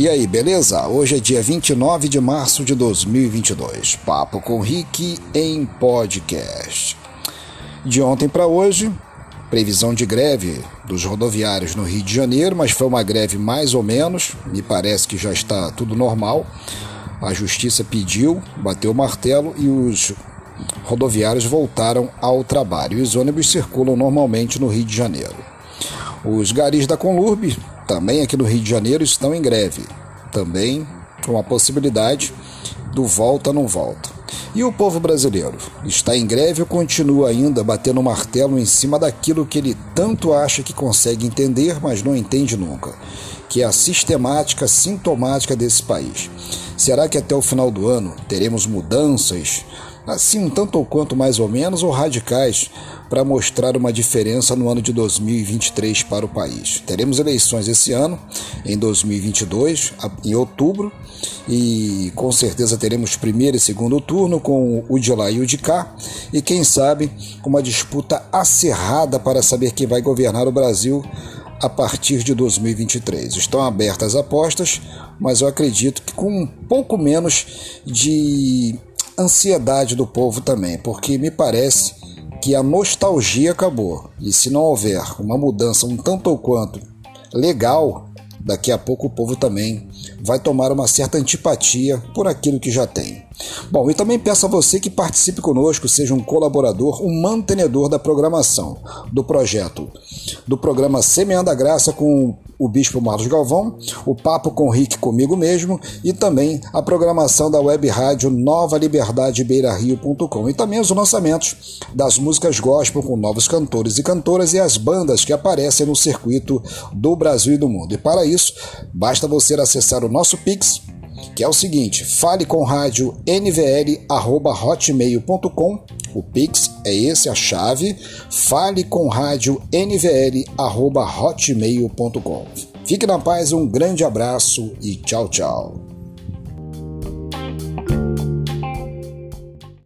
E aí, beleza? Hoje é dia 29 de março de 2022. Papo com Rick em podcast. De ontem para hoje, previsão de greve dos rodoviários no Rio de Janeiro, mas foi uma greve mais ou menos, me parece que já está tudo normal. A justiça pediu, bateu o martelo e os rodoviários voltaram ao trabalho. Os ônibus circulam normalmente no Rio de Janeiro. Os garis da Conlurb também aqui no Rio de Janeiro estão em greve, também com a possibilidade do volta não volta. E o povo brasileiro está em greve ou continua ainda batendo martelo em cima daquilo que ele tanto acha que consegue entender, mas não entende nunca, que é a sistemática sintomática desse país. Será que até o final do ano teremos mudanças assim um tanto ou quanto mais ou menos, ou radicais, para mostrar uma diferença no ano de 2023 para o país. Teremos eleições esse ano, em 2022, em outubro, e com certeza teremos primeiro e segundo turno com o de lá e o de cá, e quem sabe uma disputa acirrada para saber quem vai governar o Brasil a partir de 2023. Estão abertas apostas, mas eu acredito que com um pouco menos de ansiedade do povo também, porque me parece que a nostalgia acabou. E se não houver uma mudança um tanto ou quanto legal, daqui a pouco o povo também vai tomar uma certa antipatia por aquilo que já tem. Bom, e também peço a você que participe conosco, seja um colaborador, um mantenedor da programação do projeto, do programa Semeando a Graça com o Bispo Marlos Galvão, o Papo com o Rick comigo mesmo e também a programação da web rádio Nova Liberdade Beira-Rio.com e também os lançamentos das músicas gospel com novos cantores e cantoras e as bandas que aparecem no circuito do Brasil e do mundo. E para isso, basta você acessar o nosso Pix que é o seguinte: fale com rádio nvl@hotmail.com. O Pix é esse a chave. Fale com rádio nvl@hotmail.com. Fique na paz, um grande abraço e tchau, tchau.